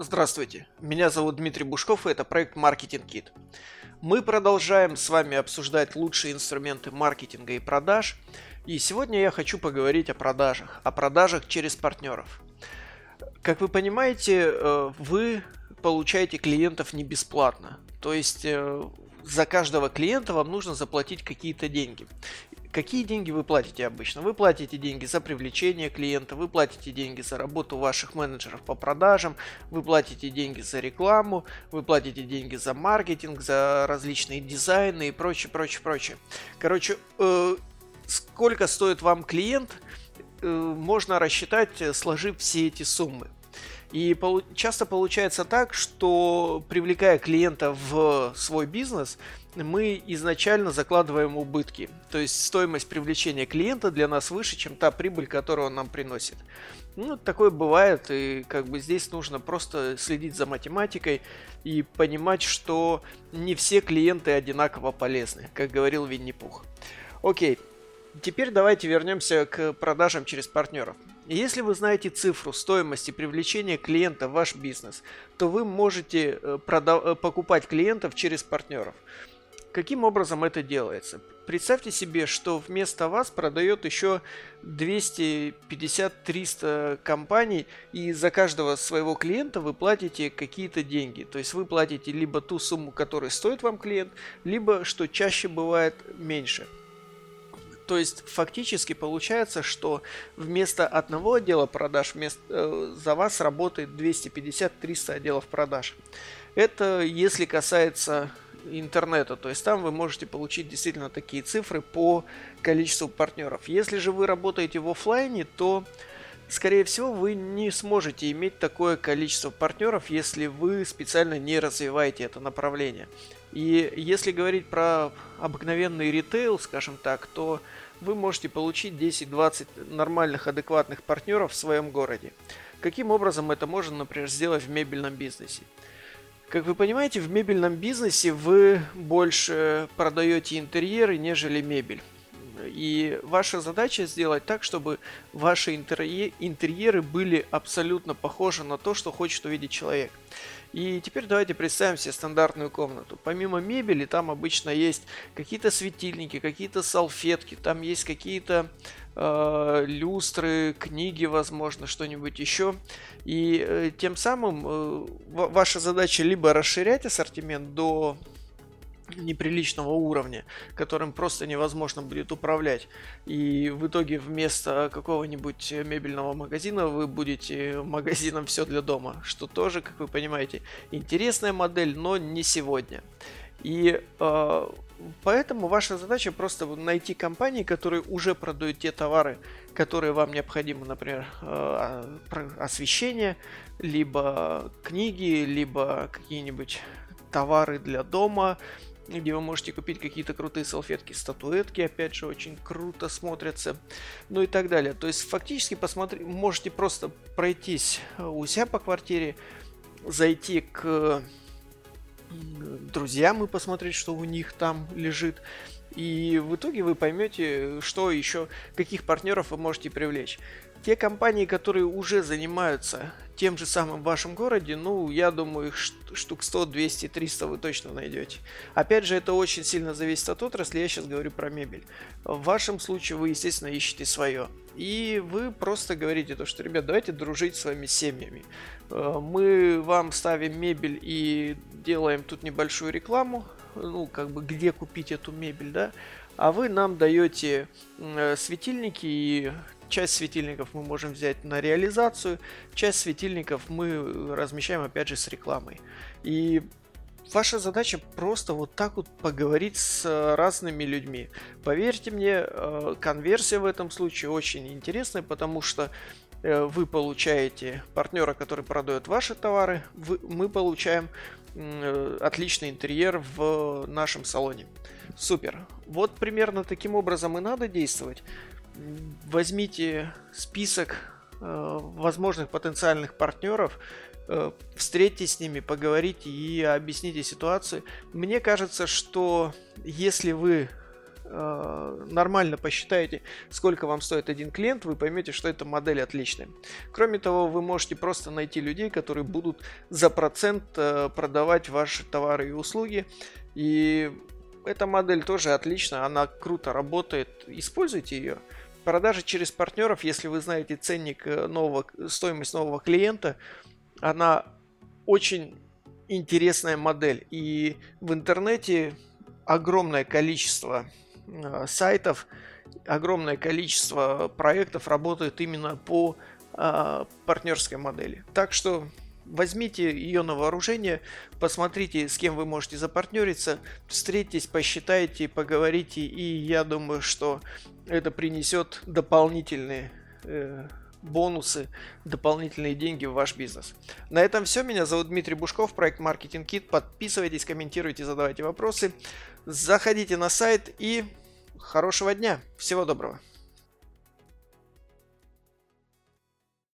Здравствуйте, меня зовут Дмитрий Бушков, и это проект Marketing Kit. Мы продолжаем с вами обсуждать лучшие инструменты маркетинга и продаж, и сегодня я хочу поговорить о продажах, о продажах через партнеров. Как вы понимаете, э, вы получаете клиентов не бесплатно, то есть э, за каждого клиента вам нужно заплатить какие-то деньги. Какие деньги вы платите обычно? Вы платите деньги за привлечение клиента, вы платите деньги за работу ваших менеджеров по продажам, вы платите деньги за рекламу, вы платите деньги за маркетинг, за различные дизайны и прочее, прочее, прочее. Короче, э, сколько стоит вам клиент, э, можно рассчитать, э, сложив все эти суммы. И пол- часто получается так, что привлекая клиента в свой бизнес, мы изначально закладываем убытки. То есть стоимость привлечения клиента для нас выше, чем та прибыль, которую он нам приносит. Ну, такое бывает, и как бы здесь нужно просто следить за математикой и понимать, что не все клиенты одинаково полезны, как говорил Винни-Пух. Окей, теперь давайте вернемся к продажам через партнеров. Если вы знаете цифру стоимости привлечения клиента в ваш бизнес, то вы можете э, продав- э, покупать клиентов через партнеров. Каким образом это делается? Представьте себе, что вместо вас продает еще 250-300 компаний, и за каждого своего клиента вы платите какие-то деньги. То есть вы платите либо ту сумму, которую стоит вам клиент, либо, что чаще бывает, меньше. То есть фактически получается, что вместо одного отдела продаж вместо, э, за вас работает 250-300 отделов продаж. Это если касается интернета. То есть там вы можете получить действительно такие цифры по количеству партнеров. Если же вы работаете в офлайне, то скорее всего вы не сможете иметь такое количество партнеров, если вы специально не развиваете это направление. И если говорить про обыкновенный ритейл, скажем так, то вы можете получить 10-20 нормальных, адекватных партнеров в своем городе. Каким образом это можно, например, сделать в мебельном бизнесе? Как вы понимаете, в мебельном бизнесе вы больше продаете интерьеры, нежели мебель. И ваша задача сделать так, чтобы ваши интерьеры были абсолютно похожи на то, что хочет увидеть человек. И теперь давайте представим себе стандартную комнату. Помимо мебели, там обычно есть какие-то светильники, какие-то салфетки, там есть какие-то э, люстры, книги, возможно, что-нибудь еще. И э, тем самым э, ваша задача либо расширять ассортимент до неприличного уровня, которым просто невозможно будет управлять. И в итоге вместо какого-нибудь мебельного магазина вы будете магазином все для дома, что тоже, как вы понимаете, интересная модель, но не сегодня. И э, поэтому ваша задача просто найти компании, которые уже продают те товары, которые вам необходимы, например, э, освещение, либо книги, либо какие-нибудь товары для дома, где вы можете купить какие-то крутые салфетки, статуэтки, опять же, очень круто смотрятся, ну и так далее. То есть фактически посмотри, можете просто пройтись у себя по квартире, зайти к друзьям и посмотреть, что у них там лежит. И в итоге вы поймете, что еще, каких партнеров вы можете привлечь. Те компании, которые уже занимаются тем же самым в вашем городе, ну, я думаю, их штук 100, 200, 300 вы точно найдете. Опять же, это очень сильно зависит от отрасли, я сейчас говорю про мебель. В вашем случае вы, естественно, ищете свое. И вы просто говорите то, что, ребят, давайте дружить с вами семьями. Э, мы вам ставим мебель и делаем тут небольшую рекламу, ну, как бы, где купить эту мебель, да, а вы нам даете э, светильники и Часть светильников мы можем взять на реализацию, часть светильников мы размещаем опять же с рекламой. И ваша задача просто вот так вот поговорить с разными людьми. Поверьте мне, э, конверсия в этом случае очень интересная, потому что э, вы получаете партнера, который продает ваши товары, вы, мы получаем э, отличный интерьер в нашем салоне. Супер. Вот примерно таким образом и надо действовать возьмите список э, возможных потенциальных партнеров, э, встретитесь с ними, поговорите и объясните ситуацию. Мне кажется, что если вы э, нормально посчитаете, сколько вам стоит один клиент, вы поймете, что эта модель отличная. Кроме того, вы можете просто найти людей, которые будут за процент э, продавать ваши товары и услуги. И эта модель тоже отличная, она круто работает. Используйте ее. Продажи через партнеров, если вы знаете ценник э, нового, стоимость нового клиента, она очень интересная модель. И в интернете огромное количество э, сайтов, огромное количество проектов работает именно по э, партнерской модели. Так что возьмите ее на вооружение, посмотрите, с кем вы можете запартнериться, встретитесь, посчитайте, поговорите, и я думаю, что это принесет дополнительные э, бонусы, дополнительные деньги в ваш бизнес. На этом все. Меня зовут Дмитрий Бушков, проект Marketing Kit. Подписывайтесь, комментируйте, задавайте вопросы. Заходите на сайт и хорошего дня. Всего доброго.